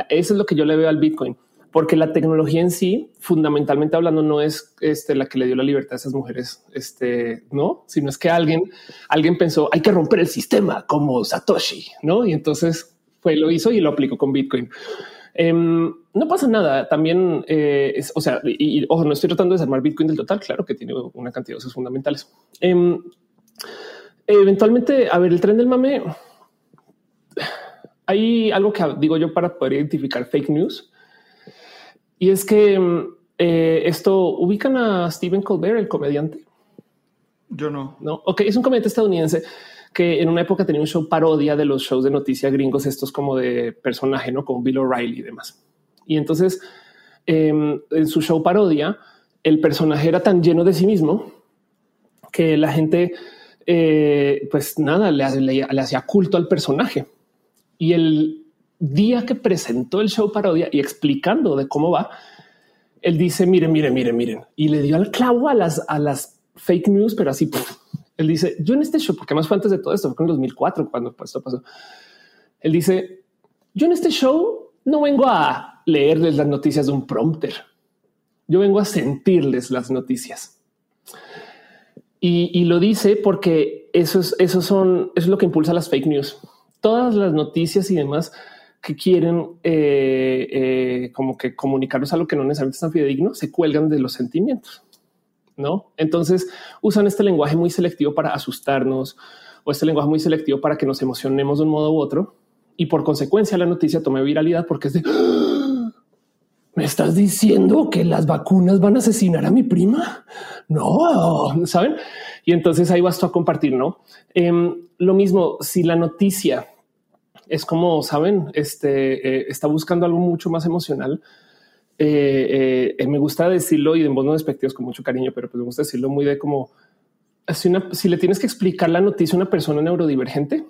eso es lo que yo le veo al Bitcoin porque la tecnología en sí, fundamentalmente hablando, no es este, la que le dio la libertad a esas mujeres, este, no, sino es que alguien, alguien pensó hay que romper el sistema como Satoshi, no? Y entonces fue, lo hizo y lo aplicó con Bitcoin. Em, no pasa nada. También, eh, o sea, y, ojo, no estoy tratando de desarmar Bitcoin del total. Claro que tiene una cantidad de usos fundamentales. Em, eventualmente, a ver, el tren del mame. Hay algo que digo yo para poder identificar fake news y es que mm, eh, esto ubican a Stephen Colbert, el comediante. Yo no. No, ok, es un comediante estadounidense que en una época tenía un show parodia de los shows de noticias gringos, estos como de personaje, no como Bill O'Reilly y demás. Y entonces em, en su show parodia, el personaje era tan lleno de sí mismo que la gente, eh, pues nada, le, le hacía culto al personaje. Y el día que presentó el show parodia y explicando de cómo va, él dice, miren, miren, miren, miren, y le dio al clavo a las, a las fake news, pero así, él dice, yo en este show, porque más fue antes de todo esto, fue en 2004 cuando esto pasó, él dice, yo en este show no vengo a leerles las noticias de un prompter, yo vengo a sentirles las noticias. Y, lo dice porque eso es, eso son, eso es lo que impulsa las fake news. Todas las noticias y demás que quieren eh, eh, como que comunicarnos algo que no necesariamente es tan fidedigno, se cuelgan de los sentimientos. No, entonces usan este lenguaje muy selectivo para asustarnos o este lenguaje muy selectivo para que nos emocionemos de un modo u otro. Y por consecuencia, la noticia toma viralidad porque es de ¡Ah! me estás diciendo que las vacunas van a asesinar a mi prima. No saben. Y entonces ahí vas tú a compartir. No em, lo mismo si la noticia es como saben, este eh, está buscando algo mucho más emocional. Eh, eh, me gusta decirlo y de voz no despectivos con mucho cariño, pero pues me gusta decirlo muy de como si, si le tienes que explicar la noticia a una persona neurodivergente,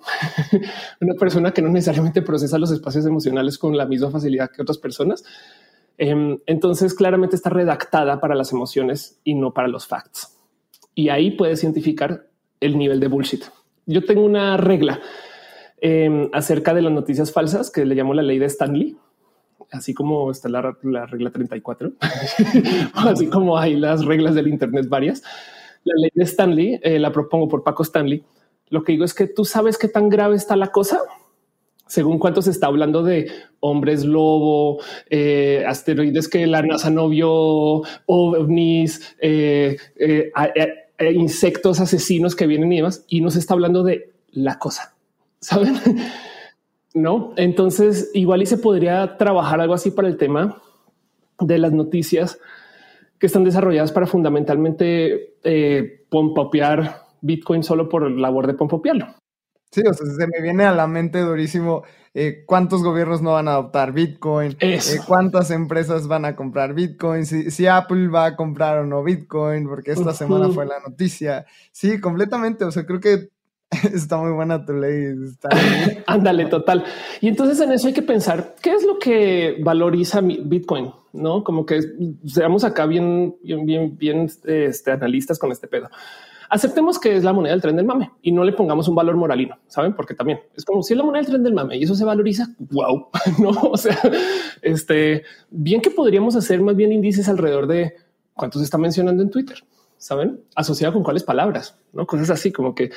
una persona que no necesariamente procesa los espacios emocionales con la misma facilidad que otras personas, em, entonces claramente está redactada para las emociones y no para los facts. Y ahí puedes identificar el nivel de bullshit. Yo tengo una regla Em, acerca de las noticias falsas que le llamo la ley de Stanley, así como está la, regla 34, así como hay las reglas del Internet varias. La ley de Stanley eh, la propongo por Paco Stanley. Lo que digo es que tú sabes qué tan grave está la cosa según cuánto se está hablando de hombres lobo, eh, asteroides que la NASA no vio, ovnis, eh, insectos asesinos que vienen y demás, y no se está hablando de la cosa saben? no. Entonces, igual y se podría trabajar algo así para el tema de las noticias que están desarrolladas para fundamentalmente eh, pompopear Bitcoin solo por labor de pompopearlo. Sí, o sea, se me viene a la mente durísimo eh, cuántos gobiernos no van a adoptar Bitcoin, eh, cuántas empresas van a comprar Bitcoin, si, Apple va a comprar o no Bitcoin, porque esta semana fue la noticia. Sí, completamente. O sea, creo que Está muy buena tu ley. Ándale, total. Y entonces en eso hay que pensar qué es lo que valoriza Bitcoin, no como que seamos acá bien, bien, bien, bien este, analistas con este pedo. Aceptemos que es la moneda del tren del mame y no le pongamos un valor moralino, saben? Porque también es como si es la moneda del tren del mame y eso se valoriza. Wow, no? O sea, este bien que podríamos hacer más bien índices alrededor de cuántos se está mencionando en Twitter, saben? Asociado con cuáles palabras, no cosas así como que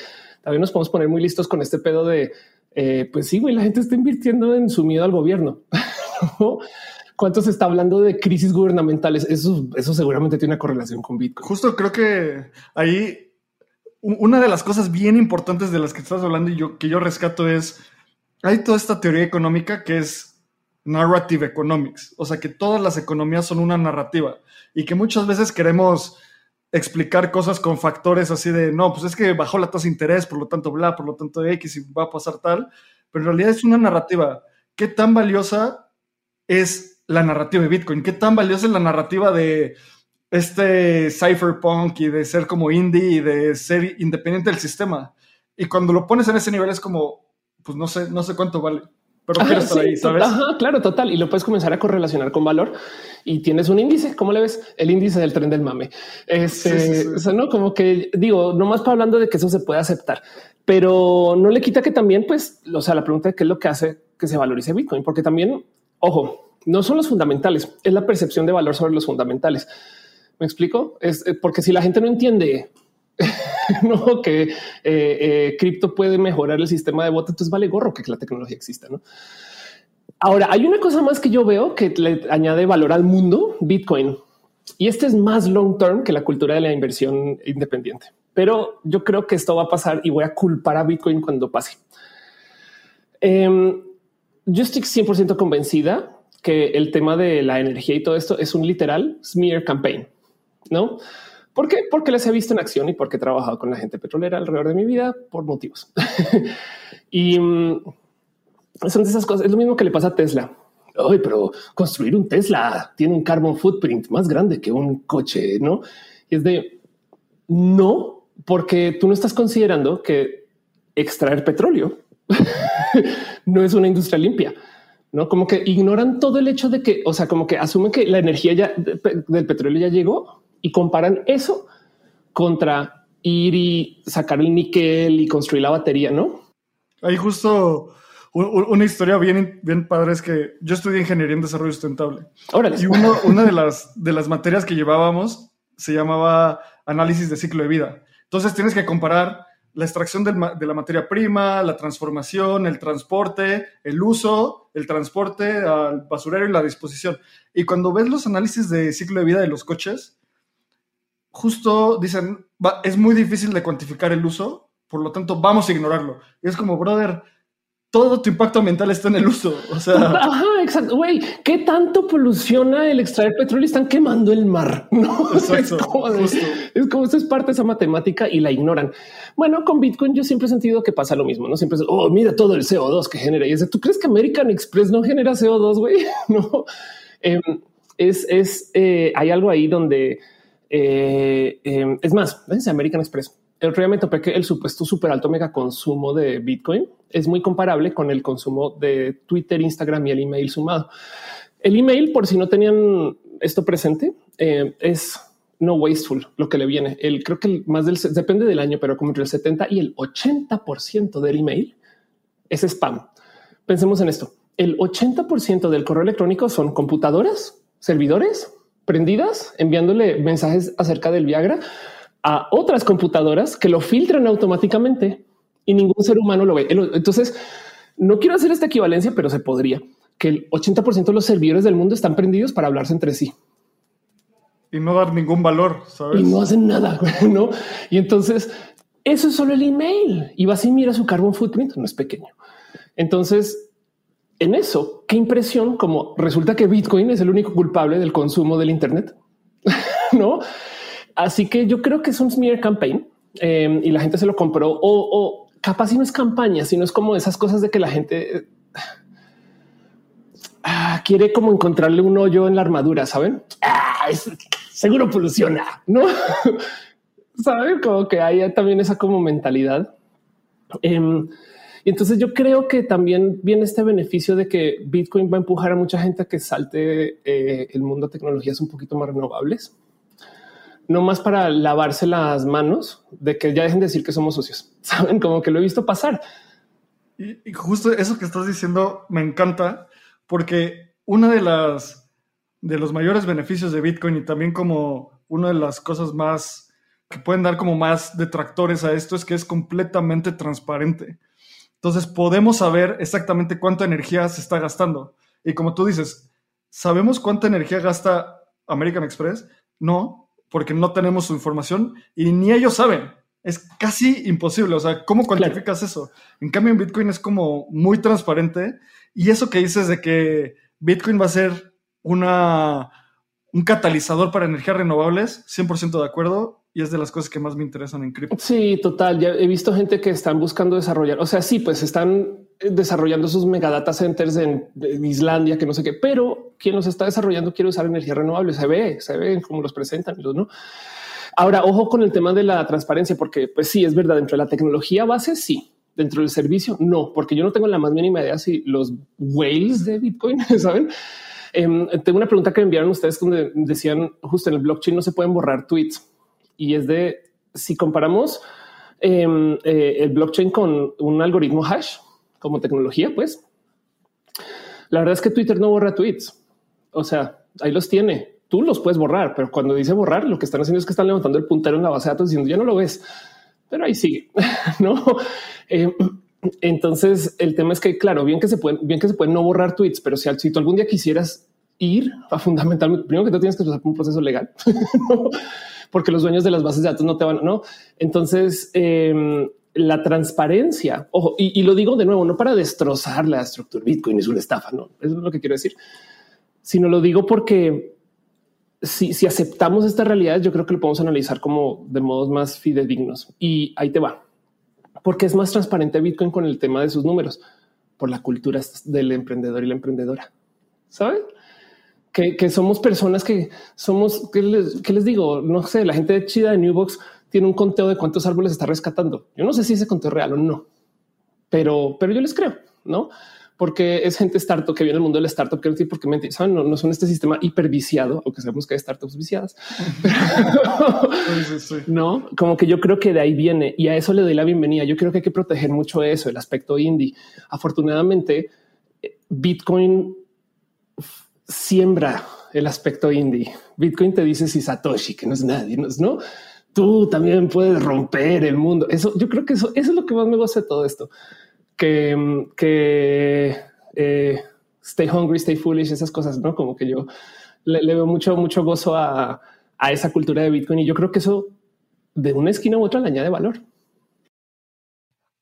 también nos podemos poner muy listos con este pedo de, eh, pues sí, güey, la gente está invirtiendo en su miedo al gobierno. cuánto se está hablando de crisis gubernamentales. Eso, eso seguramente tiene una correlación con Bitcoin. Justo creo que ahí una de las cosas bien importantes de las que estás hablando y yo, que yo rescato es, hay toda esta teoría económica que es narrative economics, o sea que todas las economías son una narrativa y que muchas veces queremos explicar cosas con factores así de, no, pues es que bajó la tasa de interés, por lo tanto, bla, por lo tanto, X y va a pasar tal, pero en realidad es una narrativa. ¿Qué tan valiosa es la narrativa de Bitcoin? ¿Qué tan valiosa es la narrativa de este cypherpunk y de ser como indie y de ser independiente del sistema? Y cuando lo pones en ese nivel es como, pues no sé, no sé cuánto vale pero quiero estar ahí, ¿sabes? Ajá, claro, total. Y lo puedes comenzar a correlacionar con valor y tienes un índice. ¿Cómo le ves? El índice del tren del mame. Este, o sea, no como que digo, no más para hablando de que eso se puede aceptar, pero no le quita que también, pues, o sea, la pregunta de qué es lo que hace que se valorice Bitcoin, porque también, ojo, no son los fundamentales, es la percepción de valor sobre los fundamentales. Me explico? Es eh, porque si la gente no entiende no que eh, eh, cripto puede mejorar el sistema de voto, entonces vale gorro que la tecnología exista. ¿no? Ahora hay una cosa más que yo veo que le añade valor al mundo Bitcoin y este es más long term que la cultura de la inversión independiente. Pero yo creo que esto va a pasar y voy a culpar a Bitcoin cuando pase. Em, yo estoy 100% convencida que el tema de la energía y todo esto es un literal smear campaign, no? ¿Por qué? Porque les he visto en acción y porque he trabajado con la gente petrolera alrededor de mi vida por motivos. y mm, son de esas cosas. Es lo mismo que le pasa a Tesla. Ay, pero construir un Tesla tiene un carbon footprint más grande que un coche, ¿no? Y es de no, porque tú no estás considerando que extraer petróleo no es una industria limpia. No como que ignoran todo el hecho de que, o sea, como que asumen que la energía ya del petróleo ya llegó y comparan eso contra ir y sacar el níquel y construir la batería, ¿no? Hay justo una historia bien, bien padre es que yo estudié ingeniería en desarrollo sustentable. Y una de las, de las materias que llevábamos se llamaba análisis de ciclo de vida. Entonces tienes que comparar la extracción de la materia prima, la transformación, el transporte, el uso, el transporte al basurero y la disposición. Y cuando ves los análisis de ciclo de vida de los coches, justo dicen, es muy difícil de cuantificar el uso, por lo tanto vamos a ignorarlo. Y es como, brother, todo tu impacto ambiental está en el uso. O sea, ajá, exacto. Güey, ¿qué tanto poluciona el extraer petróleo? Están quemando el mar. No, exacto, es, como es como esto es parte de esa matemática y la ignoran. Bueno, con Bitcoin yo siempre he sentido que pasa lo mismo. No siempre es oh, mira todo el CO2 que genera. Y es tú crees que American Express no genera CO2? Güey, no em, es, es eh, hay algo ahí donde eh, em, es más, es American Express. El otro me topé que el supuesto súper alto mega consumo de Bitcoin es muy comparable con el consumo de Twitter, Instagram y el email sumado. El email, por si no tenían esto presente, eh, es no wasteful lo que le viene. El creo que más del depende del año, pero como entre el 70 y el 80 por ciento del email es spam. Pensemos en esto. El 80 por ciento del correo electrónico son computadoras, servidores, prendidas enviándole mensajes acerca del Viagra a otras computadoras que lo filtran automáticamente y ningún ser humano lo ve. Entonces, no quiero hacer esta equivalencia, pero se podría que el 80% de los servidores del mundo están prendidos para hablarse entre sí. Y no dar ningún valor, ¿sabes? Y no hacen nada, ¿no? Y entonces, eso es solo el email. Y vas y mira su carbon footprint, no es pequeño. Entonces, en eso, qué impresión, como resulta que Bitcoin es el único culpable del consumo del Internet, no? Así que yo creo que es un smear campaign eh, y la gente se lo compró o, capaz si no es campaña, sino es como esas cosas de que la gente ah, quiere como encontrarle un hoyo en la armadura, saben? Ah, seguro poluciona, no saben como que hay también esa como mentalidad. Em, y entonces yo creo que también viene este beneficio de que Bitcoin va a empujar a mucha gente a que salte eh, el mundo de tecnologías un poquito más renovables. No más para lavarse las manos de que ya dejen de decir que somos socios. Saben como que lo he visto pasar. Y, justo eso que estás diciendo me encanta porque una de las de los mayores beneficios de Bitcoin y también como una de las cosas más que pueden dar como más detractores a esto es que es completamente transparente. Entonces podemos saber exactamente cuánta energía se está gastando. Y como tú dices, ¿sabemos cuánta energía gasta American Express? No, porque no tenemos su información y ni ellos saben. Es casi imposible. O sea, ¿cómo cuantificas eso? En cambio, en Bitcoin es como muy transparente. Y eso que dices de que Bitcoin va a ser una, un catalizador para energías renovables, 100% de acuerdo y es de las cosas que más me interesan en cripto. Sí, total. Ya he visto gente que están buscando desarrollar. O sea, sí, pues están desarrollando sus mega data centers en, Islandia, que no sé qué, pero quien los está desarrollando quiere usar energía renovable. Se ve, se ve como los presentan, ¿no? Ahora, ojo con el tema de la transparencia, porque pues sí, es verdad, dentro de la tecnología base, sí. Dentro del servicio, no, porque yo no tengo la más mínima idea si los whales de Bitcoin, ¿saben? Em, tengo una pregunta que me enviaron ustedes donde decían justo en el blockchain no se pueden borrar tweets y es de si comparamos em, eh, el blockchain con un algoritmo hash como tecnología, pues la verdad es que Twitter no borra tweets. O sea, ahí los tiene. Tú los puedes borrar, pero cuando dice borrar, lo que están haciendo es que están levantando el puntero en la base de datos diciendo ya no lo ves, pero ahí sigue. no. Em, entonces el tema es que, claro, bien que se pueden, bien que se pueden no borrar tweets, pero si, si tú algún día quisieras ir a fundamentalmente, primero que tú tienes que pasar por un proceso legal. porque los dueños de las bases de datos no te van, no. Entonces, em, la transparencia, ojo, y, lo digo de nuevo, no para destrozar la estructura Bitcoin es una estafa, no, es lo que quiero decir, sino lo digo porque si, si aceptamos estas realidades, yo creo que lo podemos analizar como de modos más fidedignos y ahí te va, porque es más transparente Bitcoin con el tema de sus números por la cultura del emprendedor y la emprendedora. Saben? Que, somos personas que somos, ¿qué les, digo? No sé, la gente chida de Newbox tiene un conteo de cuántos árboles está rescatando. Yo no sé si ese conteo es real o no, pero, pero yo les creo, ¿no? Porque es gente startup que viene del mundo del startup, que decir porque ¿saben? No, son este sistema hiperviciado, aunque sabemos que hay startups viciadas. no, como que yo creo que de ahí viene y a eso le doy la bienvenida. Yo creo que hay que proteger mucho eso, el aspecto indie. Afortunadamente, Bitcoin siembra el aspecto indie. Bitcoin te dice si Satoshi, que no es nadie, no es no. Tú también puedes romper el mundo. Eso yo creo que eso, es lo que más me gusta de todo esto. Que, que eh, stay hungry, stay foolish, esas cosas, no como que yo le, veo mucho, mucho gozo a, a esa cultura de Bitcoin y yo creo que eso de una esquina u otra le añade valor.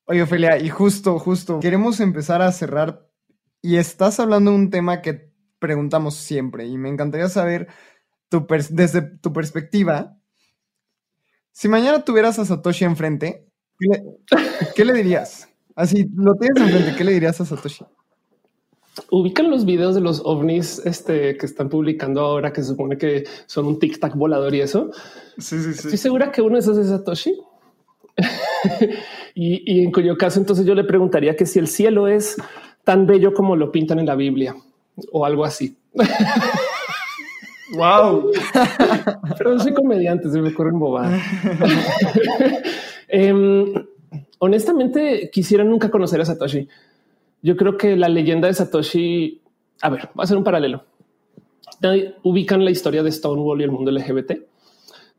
Oye, Ophelia, y justo, justo, queremos empezar a cerrar y estás hablando de un tema que preguntamos siempre y me encantaría saber tu desde tu perspectiva. Si mañana tuvieras a Satoshi enfrente, ¿qué le, dirías? Así lo tienes enfrente, ¿qué le dirías a Satoshi? Ubican los videos de los ovnis este, que están publicando ahora, que se supone que son un tic tac volador y eso. Sí, sí, sí. Estoy segura que uno de esos es Satoshi. y, y en cuyo caso, entonces yo le preguntaría que si el cielo es tan bello como lo pintan en la Biblia, o algo así. Wow. Pero soy comediante, se me ocurren bobadas. Em, honestamente, quisiera nunca conocer a Satoshi. Yo creo que la leyenda de Satoshi, a ver, va a ser un paralelo. Ubican la historia de Stonewall y el mundo LGBT.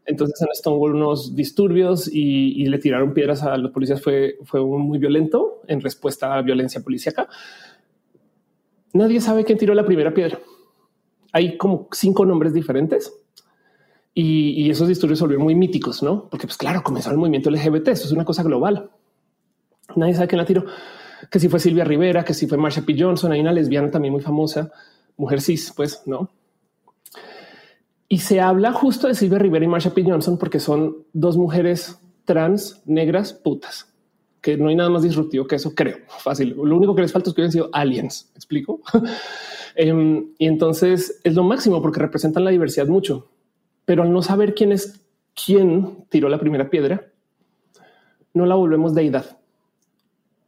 Entonces en Stonewall unos disturbios y, le tiraron piedras a los policías fue, fue muy violento en respuesta a violencia policíaca nadie sabe quién tiró la primera piedra. Hay como cinco nombres diferentes y, esos disturbios se volvieron muy míticos, no? Porque, pues claro, comenzó el movimiento LGBT. Eso es una cosa global. Nadie sabe quién la tiró. Que si fue Silvia Rivera, que si fue Marsha P. Johnson, hay una lesbiana también muy famosa, mujer cis, pues no. Y se habla justo de Silvia Rivera y Marsha P. Johnson porque son dos mujeres trans negras putas que no hay nada más disruptivo que eso, creo. Fácil. Lo único que les falta es que hubieran sido aliens. explico? Em, y entonces es lo máximo porque representan la diversidad mucho, pero al no saber quién es quién tiró la primera piedra, no la volvemos deidad.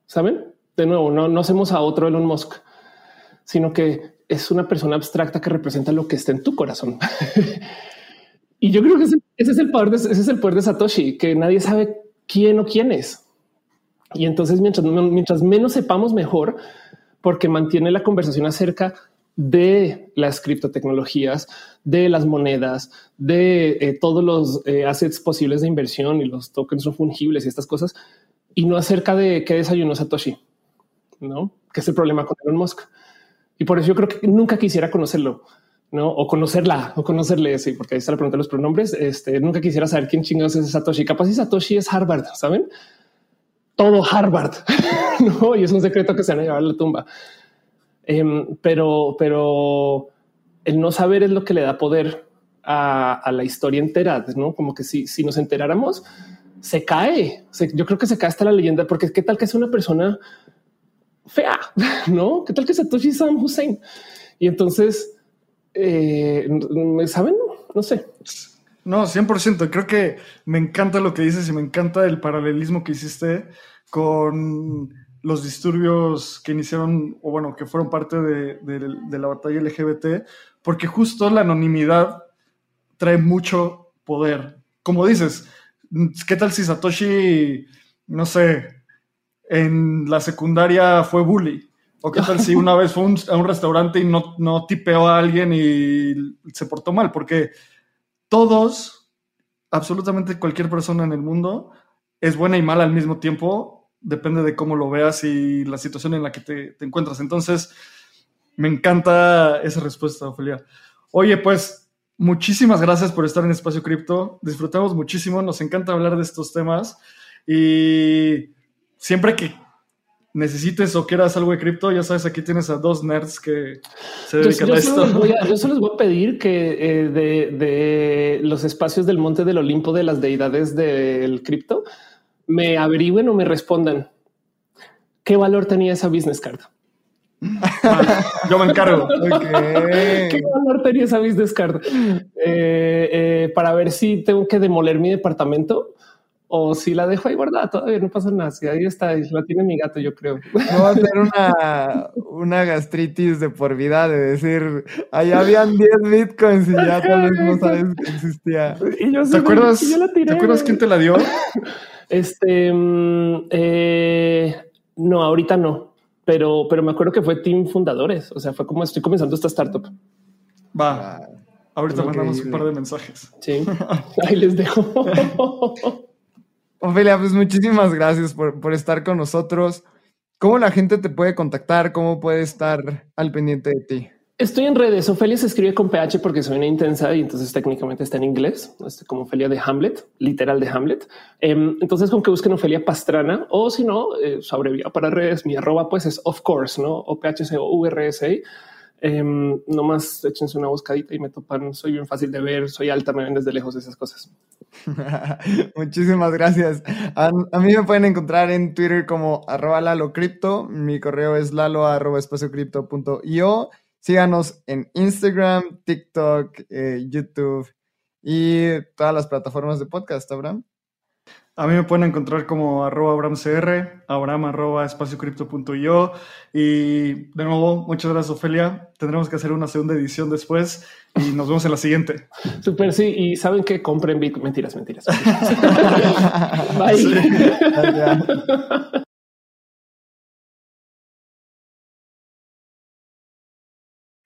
Saben? De nuevo, no, no hacemos a otro Elon Musk, sino que es una persona abstracta que representa lo que está en tu corazón. y yo creo que ese, es el poder de, ese es el poder de Satoshi, que nadie sabe quién o quién es. Y entonces mientras, mientras menos sepamos mejor, porque mantiene la conversación acerca de las criptotecnologías, de las monedas, de eh, todos los eh, assets posibles de inversión y los tokens son fungibles y estas cosas, y no acerca de qué desayunó Satoshi, no? Que es el problema con Elon Musk. Y por eso yo creo que nunca quisiera conocerlo. ¿no? O conocerla, o conocerle, sí, porque ahí está la pregunta de los pronombres. Este, nunca quisiera saber quién chingados es Satoshi. Capaz si Satoshi es Harvard, ¿saben? Todo Harvard, ¿no? Y es un secreto que se van a llevar a la tumba. Em, pero, pero el no saber es lo que le da poder a, la historia entera, ¿no? Como que si, si nos enteráramos, se cae. yo creo que se cae hasta la leyenda, porque qué tal que es una persona fea, ¿no? ¿Qué tal que Satoshi Sam Hussein? Y entonces eh, ¿saben? No sé. No, 100%. Creo que me encanta lo que dices y me encanta el paralelismo que hiciste con los disturbios que iniciaron o bueno, que fueron parte de, la batalla LGBT, porque justo la anonimidad trae mucho poder. Como dices, ¿qué tal si Satoshi, no sé, en la secundaria fue bully? ¿O qué tal si una vez fue a un restaurante y no, no tipeó a alguien y se portó mal? Porque todos, absolutamente cualquier persona en el mundo, es buena y mala al mismo tiempo. Depende de cómo lo veas y la situación en la que te, encuentras. Entonces, me encanta esa respuesta, Ofelia. Oye, pues muchísimas gracias por estar en Espacio Cripto. Disfrutamos muchísimo, nos encanta hablar de estos temas y siempre que necesites o quieras algo de cripto, ya sabes, aquí tienes a dos nerds que se dedican a esto. yo solo les voy a pedir que eh, de, los espacios del monte del Olimpo de las deidades del cripto me averigüen o me respondan qué valor tenía esa business card. yo me encargo. ¿Qué valor tenía esa business card? Eh, eh, para ver si tengo que demoler mi departamento o si la dejo ahí guardada, todavía no pasa nada. Si ahí está, la tiene mi gato, yo creo. No va a ser una, una gastritis de por vida de decir, ahí habían 10 bitcoins y ya tal vez no sabes que existía. ¿Te, acuerdas, ¿Te acuerdas quién te la dio? Este, mm, eh, no, ahorita no, pero, pero me acuerdo que fue Team Fundadores. O sea, fue como estoy comenzando esta startup. Va. Ah, ahorita mandamos un par de mensajes. Sí, ahí les dejo. Ofelia, pues muchísimas gracias por, estar con nosotros. ¿Cómo la gente te puede contactar? ¿Cómo puede estar al pendiente de ti? Estoy en redes. Ofelia se escribe con PH porque soy una intensa y entonces técnicamente está en inglés, este, como Ofelia de Hamlet, literal de Hamlet. Em, entonces, con que busquen Ofelia Pastrana o si no, eh, su abreviado para redes, mi arroba pues es of course, no o PHC o URSI. Eh, nomás échense una buscadita y me topan. Soy bien fácil de ver, soy alta, me ven desde lejos esas cosas. Muchísimas gracias. A, mí me pueden encontrar en Twitter como arroba lalo cripto. Mi correo es lalo arroba Síganos en Instagram, TikTok, eh, YouTube y todas las plataformas de podcast, Abraham. A mí me pueden encontrar como arroba abramcr, abram arroba yo Y de nuevo, muchas gracias, Ofelia. Tendremos que hacer una segunda edición después y nos vemos en la siguiente. Súper, sí. Y saben que compren Bitcoin. Mentiras, mentiras. Bye.